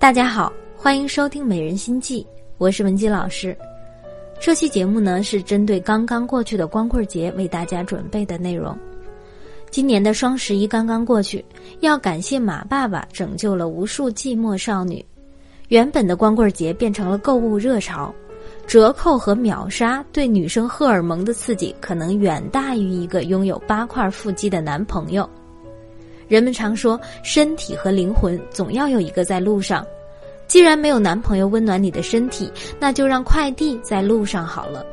大家好，欢迎收听《美人心计》，我是文姬老师。这期节目呢是针对刚刚过去的光棍节为大家准备的内容。今年的双十一刚刚过去，要感谢马爸爸拯救了无数寂寞少女。原本的光棍节变成了购物热潮，折扣和秒杀对女生荷尔蒙的刺激可能远大于一个拥有八块腹肌的男朋友。人们常说，身体和灵魂总要有一个在路上。既然没有男朋友温暖你的身体，那就让快递在路上好了。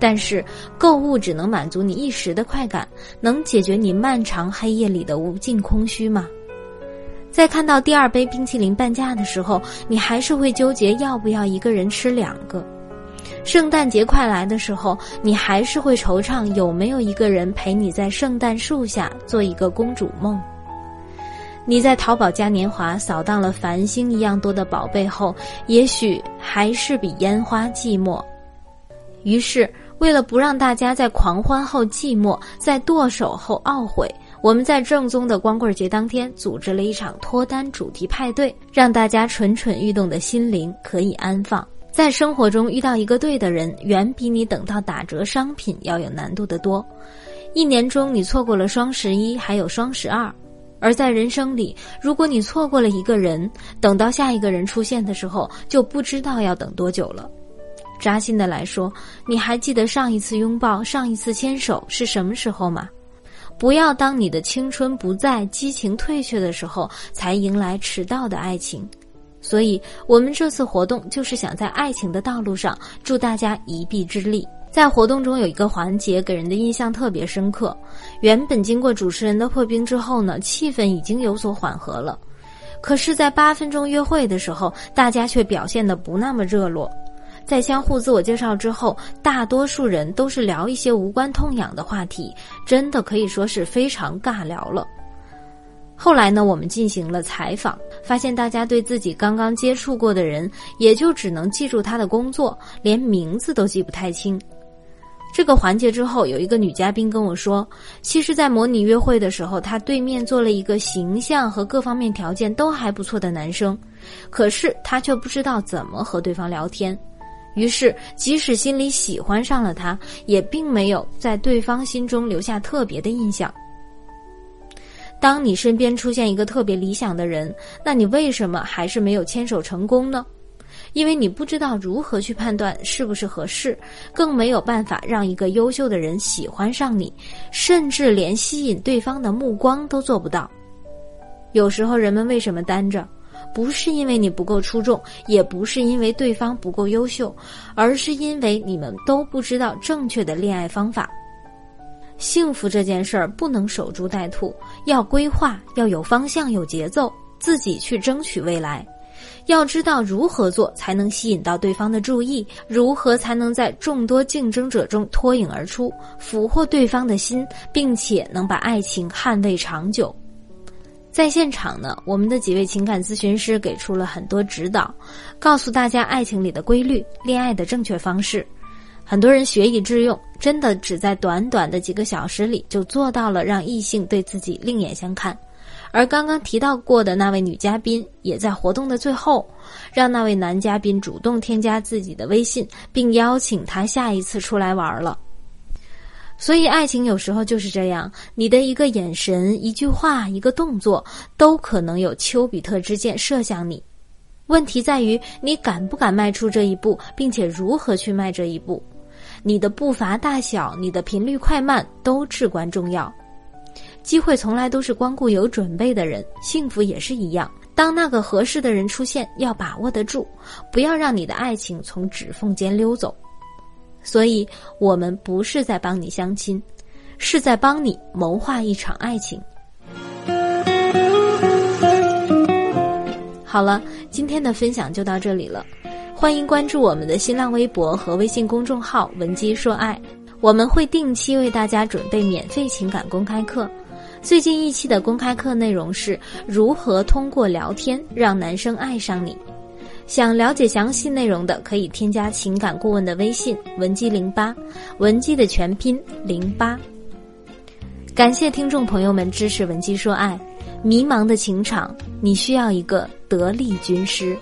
但是，购物只能满足你一时的快感，能解决你漫长黑夜里的无尽空虚吗？在看到第二杯冰淇淋半价的时候，你还是会纠结要不要一个人吃两个。圣诞节快来的时候，你还是会惆怅有没有一个人陪你在圣诞树下做一个公主梦。你在淘宝嘉年华扫荡了繁星一样多的宝贝后，也许还是比烟花寂寞。于是，为了不让大家在狂欢后寂寞，在剁手后懊悔，我们在正宗的光棍节当天组织了一场脱单主题派对，让大家蠢蠢欲动的心灵可以安放。在生活中遇到一个对的人，远比你等到打折商品要有难度的多。一年中你错过了双十一，还有双十二；而在人生里，如果你错过了一个人，等到下一个人出现的时候，就不知道要等多久了。扎心的来说，你还记得上一次拥抱、上一次牵手是什么时候吗？不要当你的青春不在、激情退却的时候，才迎来迟到的爱情。所以，我们这次活动就是想在爱情的道路上助大家一臂之力。在活动中有一个环节给人的印象特别深刻。原本经过主持人的破冰之后呢，气氛已经有所缓和了。可是，在八分钟约会的时候，大家却表现得不那么热络。在相互自我介绍之后，大多数人都是聊一些无关痛痒的话题，真的可以说是非常尬聊了。后来呢，我们进行了采访，发现大家对自己刚刚接触过的人，也就只能记住他的工作，连名字都记不太清。这个环节之后，有一个女嘉宾跟我说，其实，在模拟约会的时候，她对面坐了一个形象和各方面条件都还不错的男生，可是她却不知道怎么和对方聊天，于是即使心里喜欢上了他，也并没有在对方心中留下特别的印象。当你身边出现一个特别理想的人，那你为什么还是没有牵手成功呢？因为你不知道如何去判断是不是合适，更没有办法让一个优秀的人喜欢上你，甚至连吸引对方的目光都做不到。有时候人们为什么单着，不是因为你不够出众，也不是因为对方不够优秀，而是因为你们都不知道正确的恋爱方法。幸福这件事儿不能守株待兔，要规划，要有方向、有节奏，自己去争取未来。要知道如何做才能吸引到对方的注意，如何才能在众多竞争者中脱颖而出，俘获对方的心，并且能把爱情捍卫长久。在现场呢，我们的几位情感咨询师给出了很多指导，告诉大家爱情里的规律、恋爱的正确方式。很多人学以致用，真的只在短短的几个小时里就做到了让异性对自己另眼相看。而刚刚提到过的那位女嘉宾，也在活动的最后，让那位男嘉宾主动添加自己的微信，并邀请他下一次出来玩了。所以，爱情有时候就是这样，你的一个眼神、一句话、一个动作，都可能有丘比特之箭射向你。问题在于你敢不敢迈出这一步，并且如何去迈这一步。你的步伐大小，你的频率快慢都至关重要。机会从来都是光顾有准备的人，幸福也是一样。当那个合适的人出现，要把握得住，不要让你的爱情从指缝间溜走。所以，我们不是在帮你相亲，是在帮你谋划一场爱情。好了，今天的分享就到这里了。欢迎关注我们的新浪微博和微信公众号“文姬说爱”，我们会定期为大家准备免费情感公开课。最近一期的公开课内容是如何通过聊天让男生爱上你。想了解详细内容的，可以添加情感顾问的微信“文姬零八”，文姬的全拼零八。感谢听众朋友们支持“文姬说爱”。迷茫的情场，你需要一个得力军师。